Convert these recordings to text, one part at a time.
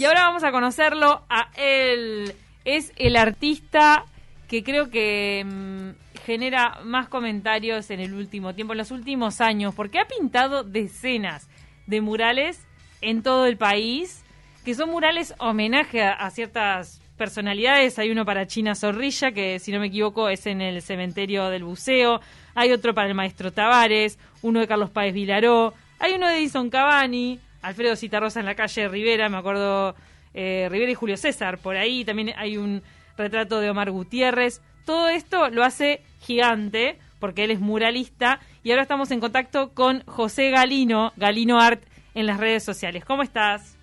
Y ahora vamos a conocerlo a él. Es el artista que creo que mm, genera más comentarios en el último tiempo, en los últimos años, porque ha pintado decenas de murales en todo el país, que son murales homenaje a, a ciertas personalidades. Hay uno para China Zorrilla, que si no me equivoco es en el cementerio del buceo. Hay otro para el maestro Tavares, uno de Carlos Páez Vilaró. Hay uno de Edison Cavani, Alfredo Citarrosa en la calle Rivera, me acuerdo, eh, Rivera y Julio César. Por ahí también hay un retrato de Omar Gutiérrez. Todo esto lo hace gigante, porque él es muralista. Y ahora estamos en contacto con José Galino, Galino Art, en las redes sociales. ¿Cómo estás?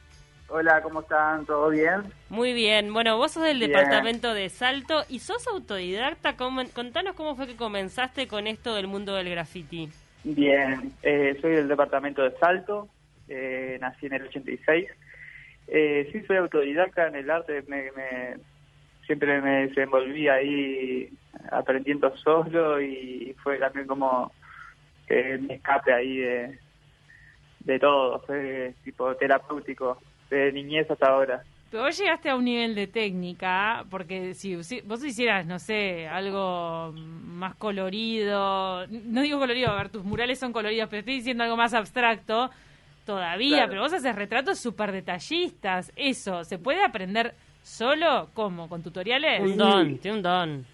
Hola, ¿cómo están? ¿Todo bien? Muy bien. Bueno, vos sos del Bien. departamento de Salto y sos autodidacta. ¿Cómo- contanos cómo fue que comenzaste con esto del mundo del graffiti. Bien, eh, soy del departamento de Salto, eh, nací en el 86. Eh, sí, soy autodidacta en el arte, me, me- siempre me desenvolví ahí aprendiendo solo y fue también como eh, mi escape ahí de, de todo, fue tipo terapéutico, de niñez hasta ahora. Pero vos llegaste a un nivel de técnica, porque si vos hicieras, no sé, algo más colorido, no digo colorido, a ver, tus murales son coloridos, pero estoy diciendo algo más abstracto todavía, Claro. pero vos haces retratos súper detallistas, eso, ¿se puede aprender solo? ¿Cómo? ¿Con tutoriales? Un don, tiene un don.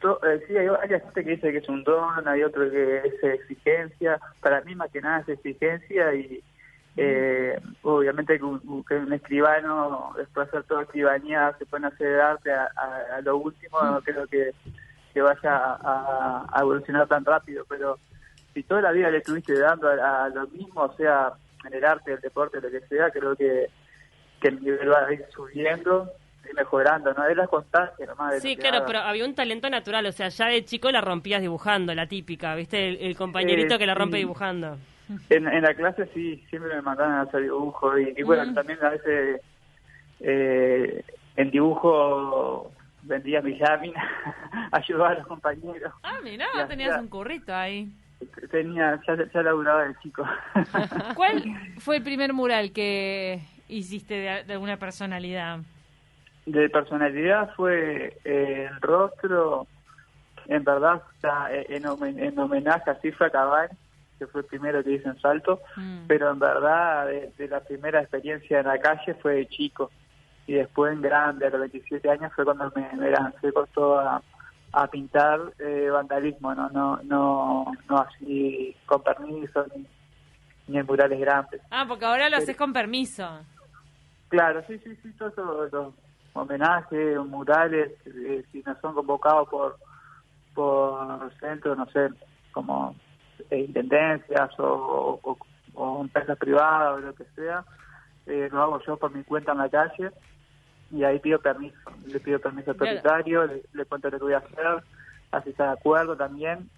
To- eh, sí, hay varias gente que dice que es un don, hay otro que es exigencia. Para mí, más que nada, es exigencia y eh, obviamente que un, que un escribano, después de hacer toda escribanía, se pone a hacer arte a, a- a lo último, no creo que, que vaya a, a evolucionar tan rápido, pero si toda la vida le estuviste dando a, a lo mismo, o sea, en el arte, el deporte, lo que sea, creo que, que el nivel va a ir subiendo y mejorando, ¿no? Es la constancia nomás. de Sí, claro, pero había un talento natural, o sea, ya de chico la rompías dibujando, la típica, ¿viste? El, el compañerito Eh, que la rompe sí. dibujando. En, en la clase sí, siempre me mandaban a hacer dibujo y, y bueno, Mm. también a veces eh, en dibujo vendía mis láminas, ayudaba a los compañeros. Ah, mirá, Ya, tenías un currito ahí. Tenía, ya, ya laburaba de chico. ¿Cuál fue el primer mural que hiciste de, de alguna personalidad? De personalidad fue eh, el rostro, en verdad, eh, en, en homenaje a Cifra Cabal, que fue el primero que hice en Salto, Mm. pero en verdad de, de la primera experiencia en la calle fue de chico y después en grande, a los 27 años fue cuando me, me lancé con todo a, pintar eh, vandalismo, no no no no así con permiso ni, ni en murales grandes. Ah, porque ahora lo Pero- haces con permiso. Claro, sí, sí, sí, todos los, los homenajes, murales, eh, si no son convocados por por centros, no sé, como eh, intendencias o, o, o empresas privadas o lo que sea, eh, lo hago yo por mi cuenta en la calle y ahí pido permiso, le pido permiso al propietario, le, le cuento lo que voy a hacer, así está de acuerdo también.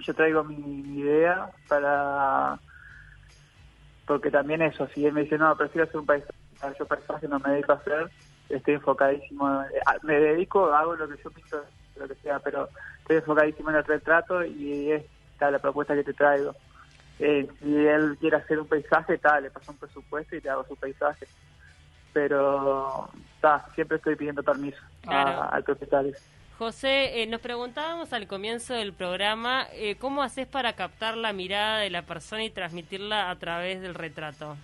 Yo traigo mi, mi idea para porque también eso, si él me dice, no, prefiero hacer un paisaje, yo paisaje no me dedico a hacer, estoy enfocadísimo, eh, me dedico, hago lo que yo pinto, lo que sea, pero estoy enfocadísimo en el retrato y esta es la propuesta que te traigo. Eh, si él quiere hacer un paisaje, tal, le paso un presupuesto y te hago su paisaje. Pero, ta, siempre estoy pidiendo permiso a- al propietario. José, eh, nos preguntábamos al comienzo del programa, eh, ¿cómo haces para captar la mirada de la persona y transmitirla a través del retrato?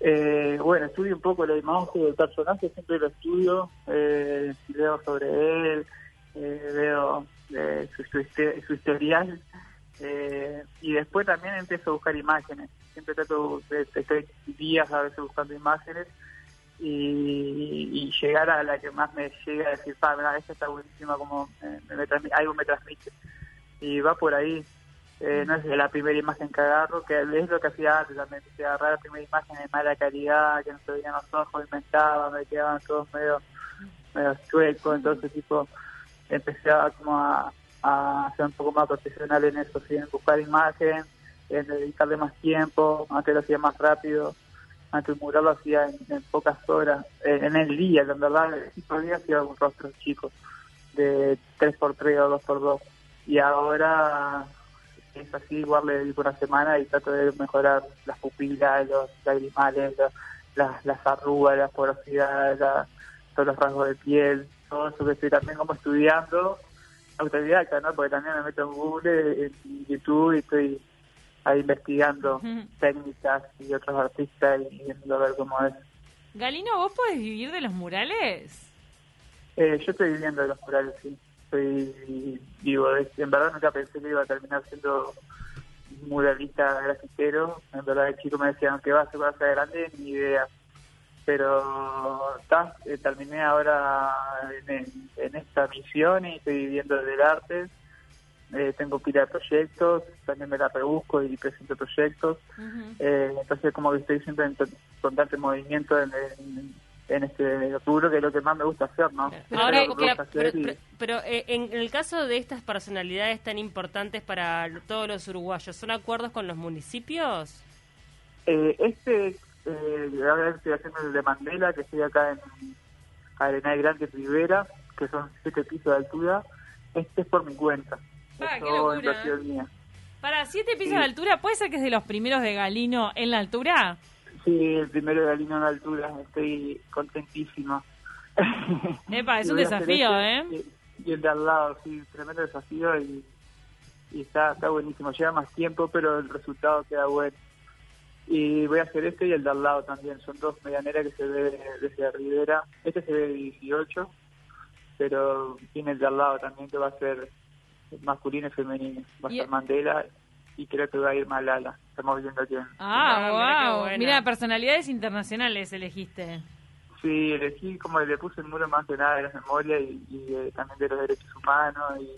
Eh, bueno, estudio un poco la imagen del personaje, siempre lo estudio, eh, leo sobre él, eh, veo eh, su, su, su historial eh, y después también empiezo a buscar imágenes. Siempre trato de, estoy días a veces buscando imágenes y, llegar a la que más me llega a decir, pa, mira, esta está buenísima, como me, me algo me transmite. Y va por ahí. Eh, no es la primera imagen que agarro, que es lo que hacía antes también, que agarrar la primera imagen de mala calidad, que no se veían los ojos, inventaba, me quedaban todos medio, medio chuecos, entonces tipo empecé a, como a, a ser un poco más profesional en eso, ¿sí? en buscar imagen, en dedicarle más tiempo, antes lo hacía más rápido, antes el mural lo hacía en, en pocas horas, en, en el día, en verdad, sí podía hacía un rostro chico, de 3x3 o 2x2, y ahora es así, igual le dedico una semana y trato de mejorar las pupilas, los lagrimales, los- las, las arrugas, las porosidades, la, todos los rasgos de piel, todo eso que estoy también como estudiando, autodidacta, ¿no? Porque también me meto en Google, en YouTube y estoy ahí investigando Ujú. técnicas y otros artistas y viendo a ver cómo es. Galino, ¿vos podés vivir de los murales? Eh, yo estoy viviendo de los murales, sí. Estoy vivo En verdad nunca pensé que iba a terminar siendo muralista grafitero. En verdad de chico me decían que va a ser grande, ni idea. Pero ta, eh, terminé ahora en, esta misión y estoy viviendo del arte. Eh, tengo pila de proyectos, también me la rebusco y presento proyectos. Eh, entonces como que estoy siempre en constante movimiento en, en, en este rubro que es lo que más me gusta hacer, ¿no? Ahora, que pero, y- pero- pero, eh, en el caso de estas personalidades tan importantes para todos los uruguayos, ¿son acuerdos con los municipios? Eh, este, eh, ahora estoy haciendo el de Mandela, que estoy acá en Arenal Grande Rivera, que son siete pisos de altura. Este es por mi cuenta. Ah, qué mía. Para siete pisos Sí. de altura, ¿puede ser que es de los primeros de Galino en la altura? Sí, el primero de la línea de altura, estoy contentísimo. Epa, es un desafío, este, ¿eh? Y, y el de al lado, sí, tremendo desafío y, y está, está buenísimo. Lleva más tiempo, pero el resultado queda bueno. Y voy a hacer este y el de al lado también. Son dos medianeras que se ve desde Rivera. Este se ve de 18, pero tiene el de al lado también que va a ser masculino y femenino. Va a ser Mandela y creo que va a ir Malala. Estamos viendo quién. Ah, Ah, mira wow. Mira, personalidades internacionales elegiste. Sí, elegí como le puse el muro más que nada de la memoria y, y de- también de los derechos humanos y,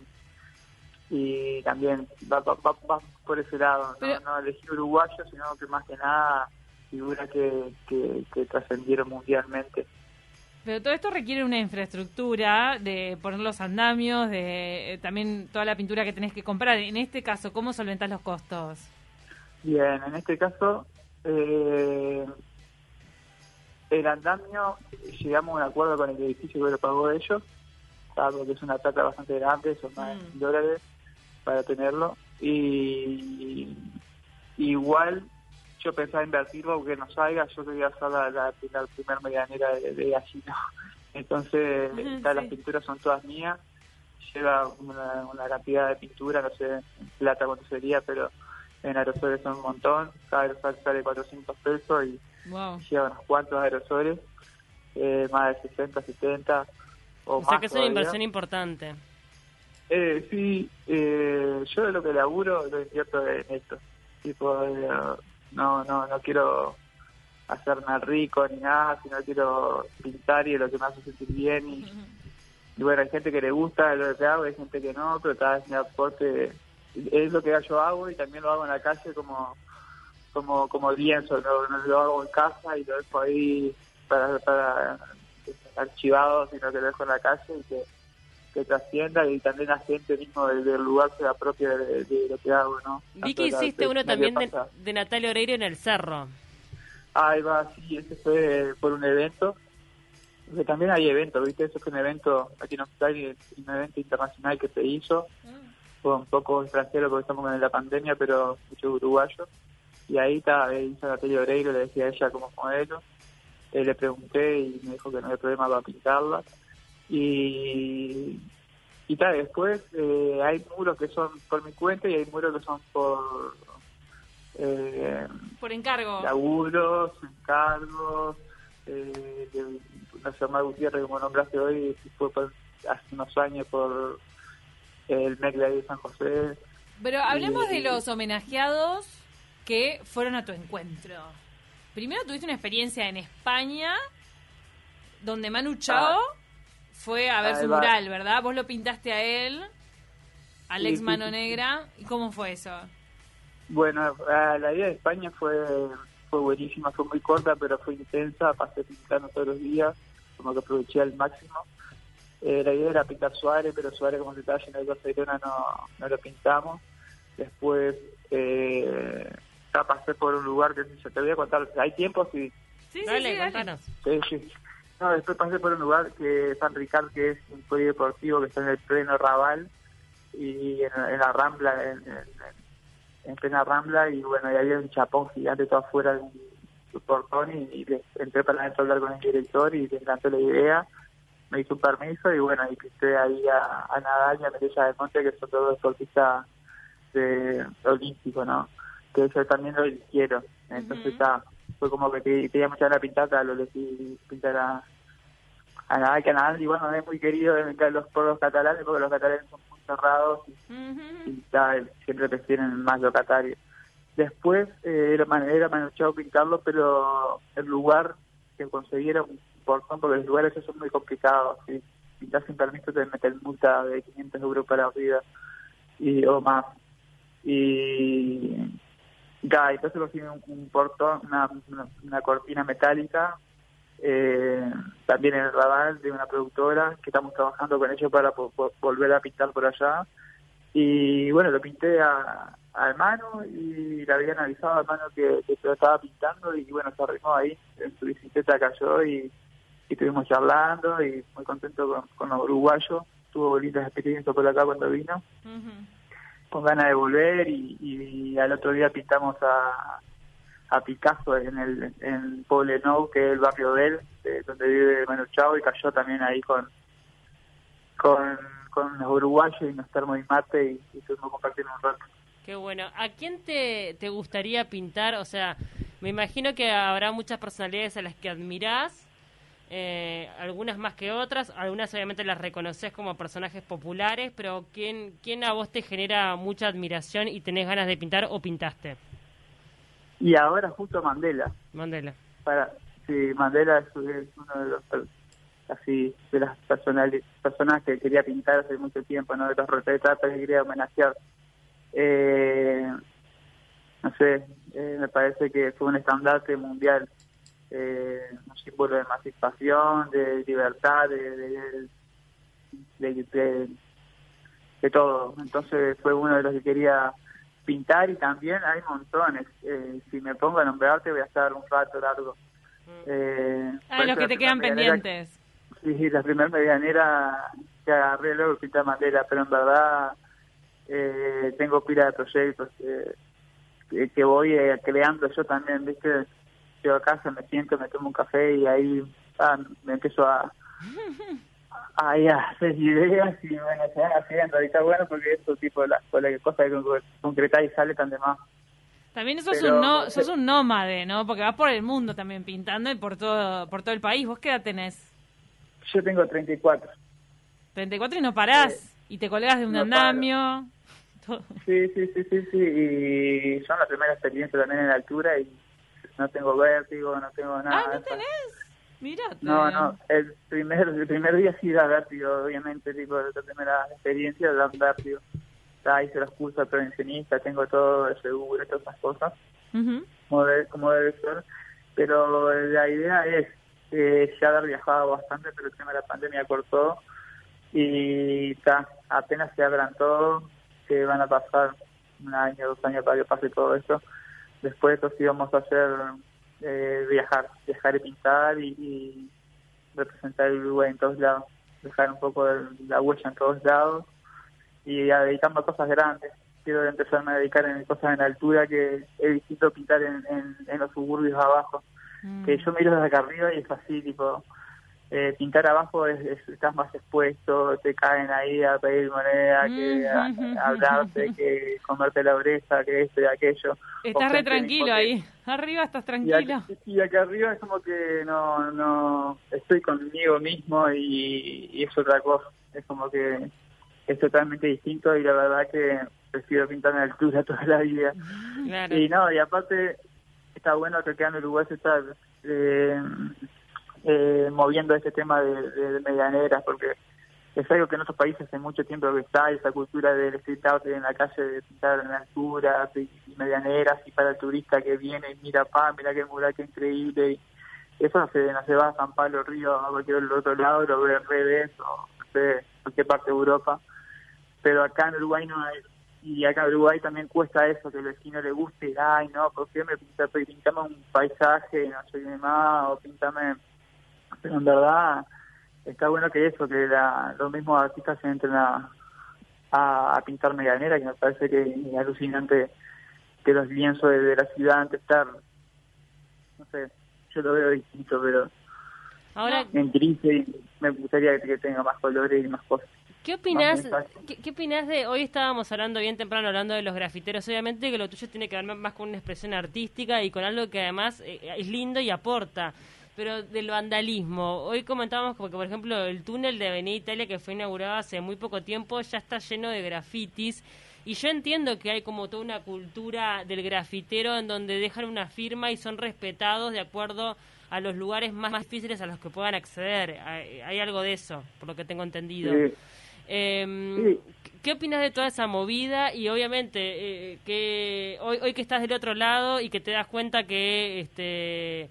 y también va, va, va- va por ese lado. No, Pero- no elegí uruguayo, sino que más que nada figuras que, que, que trascendieron mundialmente. Pero todo esto requiere una infraestructura de poner los andamios, de eh, también toda la pintura que tenés que comprar. En este caso, ¿cómo solventás los costos? Bien, en este caso, eh, el andamio, llegamos a un acuerdo con el edificio que lo pagó ellos, dado que es una plata bastante grande, son más de Mm. dólares para tenerlo. Y igual yo pensaba invertirlo aunque no salga, yo quería hacer la, la, la primera medianera de, de gallino. Entonces, todas las pinturas son todas mías, lleva una, una cantidad de pintura, no sé en plata cuánto sería, pero en aerosoles son un montón, cada aerosol sale 400 pesos y Wow. lleva unos cuantos aerosoles, eh, más de 60, 70 o, O sea más que es una inversión importante. Eh, sí, eh, yo de lo que laburo lo invierto en esto. Tipo, eh, no, no, no quiero hacerme rico ni nada, sino quiero pintar y lo que me hace sentir bien. Y, bueno, hay gente que le gusta lo que hago, hay gente que no, pero cada vez mi aporte es lo que yo hago y también lo hago en la calle como como como lienzo, no, no lo hago en casa y lo dejo ahí para, para archivado, sino que lo dejo en la calle y que que trascienda y también la gente mismo del, del lugar se apropia de, de lo que hago, ¿no? Vi que hiciste uno también de, Natalia Oreiro en el Cerro. Ahí va, sí, ese fue por un evento. Porque también hay eventos, ¿viste? Eso fue un evento aquí en Australia, un evento internacional que se hizo. Fue un poco extranjero porque estamos en la pandemia, pero mucho uruguayo. Y ahí está, eh, hizo Natalia Oreiro, le decía a ella como modelo. Eh, le pregunté y me dijo que no había problema para pintarla. Y, y tal, después eh, hay muros que son por mi cuenta y hay muros que son por eh, Por encargo. laburos, encargos, eh, de Omar Gutiérrez, como nombraste hoy, fue por- hace unos años por el MEC de San José. Pero hablemos Y- de los homenajeados que fueron a tu encuentro. Primero tuviste una experiencia en España donde Manu Chao fue a ver Ahí su va. mural, ¿verdad? Vos lo pintaste a él, al Sí, ex sí, Mano sí, sí. Negra. ¿Y cómo fue eso? Bueno, la vida de España fue fue buenísima, fue muy corta, pero fue intensa, pasé pintando todos los días, como que aproveché al máximo. Eh, la idea era pintar Suárez, pero Suárez como detalle en el Barcelona no, no lo pintamos. Después eh, ya pasé por un lugar que yo te voy a contar, hay tiempo, sí, Sí, dale, sí, dale. contanos. Sí, sí. No, después pasé por un lugar que es San Ricardo, que es un polideportivo que está en el pleno Raval y en, en la Rambla, en, en- en plena Rambla, y bueno, y había un chapón gigante todo afuera de un, portón y, y entré para adentro a hablar con el director y le encantó la idea me hizo un permiso y bueno, y pisé ahí a, a Nadal y a Medella de Monte, que son todos deportistas de, olímpicos, ¿no? Que yo también lo quiero. Entonces ya fue como que tenía mucha la pintada, lo elegí pintar a, a Nadal, que a Nadal, y bueno, es muy querido los, por los catalanes, porque los catalanes son muy cerrados y, siempre prefieren más locatarios. Después eh, era, era manuchado pintarlo, pero el lugar que consiguieron portón porque los lugares son muy complicados. Si pintas sin permiso te meten multa de 500 euros para arriba y, o más. Y ya, entonces lo tiene un, portón, una, cortina metálica, eh, también en el radar de una productora que estamos trabajando con ellos para volver a pintar por allá. Y bueno, lo pinté a, a mano y le habían avisado a mano que, se lo estaba pintando y bueno, se arrimó ahí, en su bicicleta cayó y y estuvimos charlando y muy contento con, los uruguayos. Tuvo bonitas experiencias por acá cuando vino, con ganas de volver y, al otro día pintamos a, a Picasso en el en Nou, que es el barrio de él, donde vive Manu Chao, y cayó también ahí con con, con los uruguayos y nos termos y mate y, y compartiendo un rato. Qué bueno. ¿A quién te, te gustaría pintar? O sea, me imagino que habrá muchas personalidades a las que admirás eh, algunas más que otras, algunas obviamente las reconoces como personajes populares, pero ¿quién, ¿quién a vos te genera mucha admiración y tenés ganas de pintar o pintaste? Y ahora justo Mandela. Mandela. Para, sí, Mandela es, uno de los así de las personales, personas que quería pintar hace mucho tiempo, ¿no? De los retratos que quería homenajear. Eh, no sé, eh, me parece que fue un estandarte mundial eh, un símbolo de emancipación, de libertad, de de, de, todo. Entonces fue uno de los que quería pintar y también hay montones. Eh, si me pongo a nombrarte voy a estar un rato largo. Mm. Eh, ah, los que te quedan pendientes. Sí, la primera medianera que agarré luego pintar madera, pero en verdad eh, tengo pila de proyectos que, que voy eh, creando yo también, ¿viste? Llego a casa, me siento, me tomo un café y ahí ah, me empiezo a, a, hacer ideas y bueno, se van haciendo. Está bueno porque eso tipo de las cosas que concretar y sale tan de más. También sos, un no, sos un nómade, ¿no? Porque vas por el mundo también pintando y por todo, por todo el país. ¿Vos qué edad tenés? Yo tengo 34. 34 y no parás. Y te colgas de un andamio. Sí, sí, sí, sí, sí. Y son la primera experiencia también en la altura y no tengo vértigo, no tengo nada. Ah, ¿no tenés? Mira. No, no, el primer, el primer día sí da vértigo, obviamente, tipo, la primera experiencia da vértigo. Ahí hice los cursos de prevencionista, tengo todo el seguro, todas esas cosas, como, debe, ser. Pero la idea es eh, ya haber viajado bastante, pero el tema de la pandemia cortó y ta, apenas se abran todo, que van a pasar un año, dos años para que pase todo esto después sí íbamos a hacer eh, viajar, viajar y pintar y, representar el Uruguay en todos lados, dejar un poco de la huella en todos lados y a dedicarme a cosas grandes. Quiero empezarme a dedicar en cosas en altura que es distinto pintar en, en, los suburbios abajo. Mm. Que yo miro desde acá arriba y es así, tipo, eh, pintar abajo es, estás más expuesto, te caen ahí a pedir moneda, que a, hablarte, que comerte la oreja, que esto y aquello. Estás re tranquilo ahí, arriba estás tranquilo. Y, acá arriba es como que no, no, estoy conmigo mismo y, es otra cosa, es como que es totalmente distinto y la verdad que prefiero pintar en altura toda la vida. Y no, y aparte está bueno que acá en Uruguay se está... Eh, eh, moviendo ese tema de, medianeras, porque es algo que en otros países hace mucho tiempo que está, esa cultura del street art en la calle, de pintar en alturas y, medianeras, y para el turista que viene y mira, pa, mira qué mural, qué increíble, y eso no se, no se va a San Pablo, Río, a cualquier otro lado, lo ve redes o sé, cualquier parte de Europa, pero acá en Uruguay no hay, y acá en Uruguay también cuesta eso, que el vecino le guste, ay no, ¿por qué me pinta, pintame un paisaje, no sé qué más, o pintame pero en verdad está bueno que eso, que la, los mismos artistas se entren a, a, pintar medianera, que me parece que es alucinante que los lienzos de, la ciudad antes estar no sé, yo lo veo distinto, pero Ahora, en gris me gustaría que tenga más colores y más cosas. ¿Qué mensaje. ¿qué, qué opinás de, hoy estábamos hablando bien temprano, hablando de los grafiteros, obviamente que lo tuyo tiene que ver más con una expresión artística y con algo que además eh, es lindo y aporta, pero del vandalismo, hoy comentábamos como que por ejemplo el túnel de Avenida Italia que fue inaugurado hace muy poco tiempo ya está lleno de grafitis y yo entiendo que hay como toda una cultura del grafitero en donde dejan una firma y son respetados de acuerdo a los lugares más, más difíciles a los que puedan acceder, hay, hay algo de eso, por lo que tengo entendido. Sí. Eh, ¿Qué opinas de toda esa movida? Y obviamente, eh, que hoy, hoy que estás del otro lado y que te das cuenta que este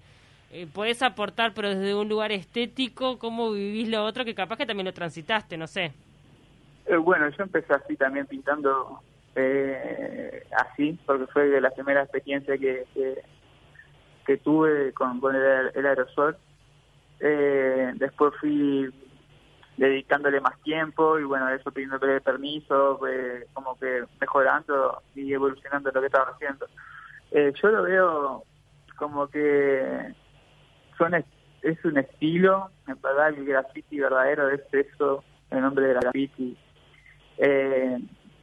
eh, podés aportar, pero desde un lugar estético, ¿cómo vivís lo otro? Que capaz que también lo transitaste, no sé. Eh, bueno, yo empecé así también pintando eh, así, porque fue de la primera experiencia que, que, tuve con, con el, el aerosol. Eh, después fui dedicándole más tiempo y bueno, eso pidiéndole permiso, fue como que mejorando y evolucionando lo que estaba haciendo. Eh, yo lo veo como que son es, un estilo, en verdad el graffiti verdadero es eso, el nombre de graffiti. Eh,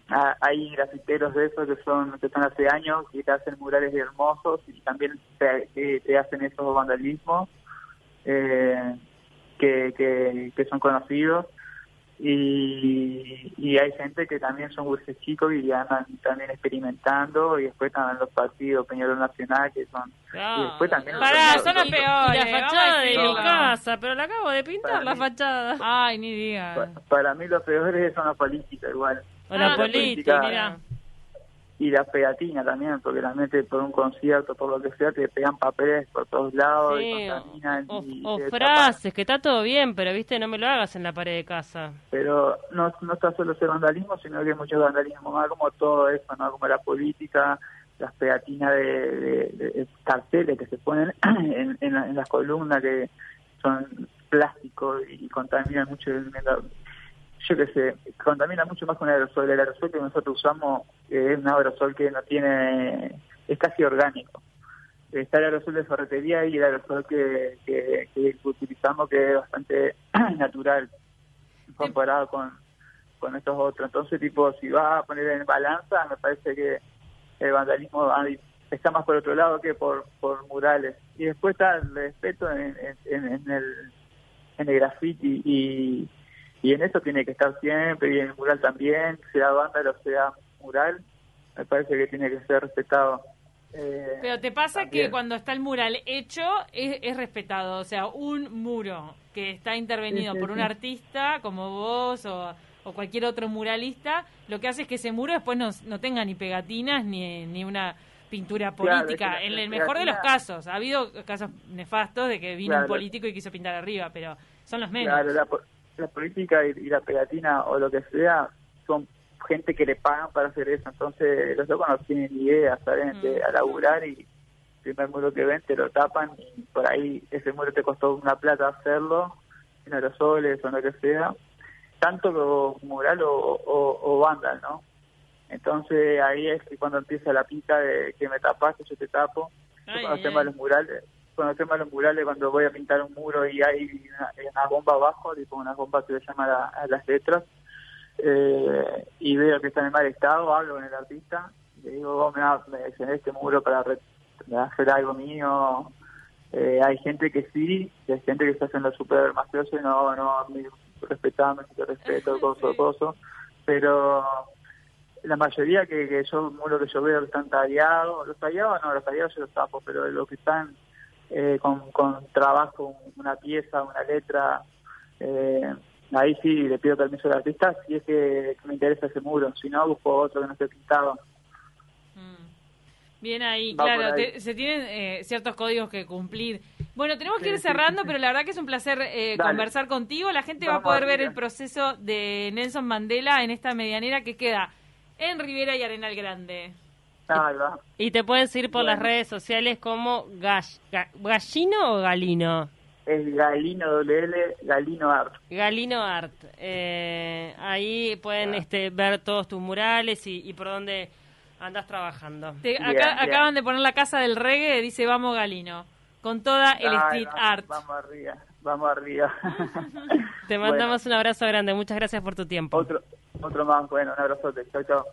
ha- hay grafiteros de esos que son que son hace años y te hacen murales hermosos y también te- te hacen esos vandalismos eh, que, que, que son conocidos y, y hay gente que también son dulces chicos y andan también experimentando y después están los partidos Peñarol Nacional que son y después también los Pará, otros- son los peores, Y la fachada de mi casa, pero la acabo de pintar Para la mí- fachada. Ay, ni diga. Pa- Para mí los peores son los políticos igual. O la Ah, política, política. Y la pegatina también, porque realmente por un concierto, por lo que sea, te pegan papeles por todos lados y contaminan. o, y o frases, que está todo bien, pero viste, no me lo hagas en la pared de casa. Pero no, no está solo ese vandalismo, sino que hay mucho vandalismo más, como todo eso, ¿no? Como la política, las pegatinas de, de- de- de carteles que se ponen en, en en las columnas que son plásticos y contaminan mucho el medio yo qué sé, contamina mucho más que un aerosol. El aerosol que nosotros usamos eh, es un aerosol que no tiene, es casi orgánico. Está el aerosol de ferretería y el aerosol que, que, que utilizamos que es bastante natural comparado con, con estos otros. Entonces, tipo, si vas a poner en balanza, me parece que el vandalismo está más por otro lado que por, por murales. Y después está el respeto en, en, en el, en el graffiti y, y en eso tiene que estar siempre y en el mural también, sea vándalo, sea mural, me parece que tiene que ser respetado. Eh, Pero te pasa también. que cuando está el mural hecho es, es respetado, o sea, un muro que está intervenido Sí, sí, por un sí. artista como vos o, o cualquier otro muralista, lo que hace es que ese muro después no, no tenga ni pegatinas ni, ni una pintura política. en el mejor de los casos, ha habido casos nefastos de que vino un político y quiso pintar arriba, pero son los menos. Claro, la, la política y, y la pegatina o lo que sea son gente que le pagan para hacer eso. Entonces, los locos no tienen ni idea, ¿saben? De, Mm. a laburar y el primer muro que ven te lo tapan y por ahí ese muro te costó una plata hacerlo, en aerosoles o lo que sea, tanto como mural o, o, o banda, ¿no? Entonces ahí es que cuando empieza la pica de que me tapaste, yo te tapo. Yo Ay, cuando ay, tema ay. los murales, cuando tema los murales, cuando voy a pintar un muro y hay una, una bomba abajo, tipo una bomba que se llama la- a las letras, eh, y veo que está en mal estado, hablo con el artista, le digo, vos me, va- me dicen este muro para hacer algo mío. Eh, hay gente que sí, y hay gente que está haciendo súper mafioso y no, no, mi- respetame, te respeto, coso, coso, pero la mayoría que, que yo muro que yo veo que están tallados, los tallados no, los tallados yo los tapo, pero los que están eh, con, con trabajo, una pieza, una letra, eh, ahí sí le pido permiso al artista si es que, que me interesa ese muro, si no busco otro que no esté pintado. Mm. Bien ahí, Va claro, ahí. te- se tienen eh, ciertos códigos que cumplir. Bueno, tenemos que ir Sí, cerrando, sí. pero la verdad que es un placer eh, conversar contigo. La gente va a poder ver el proceso de Nelson Mandela en esta medianera que queda en Rivera y Arenal Grande. Ahí va. Y te pueden seguir por las redes sociales como gall- ga- Gallino o Galino. Es Galino WL, Galino Art. Galino Art. Eh, ahí pueden Ah. este, ver todos tus murales y, y por dónde andas trabajando. Te- Bien, acá, bien. acaban de poner la casa del reggae, dice vamos Galino. con toda el Ay, street vamos- art. Vamos arriba, vamos arriba. Te mandamos un abrazo grande. Muchas gracias por tu tiempo. otro, otro más, bueno, un abrazote. Chao, chao.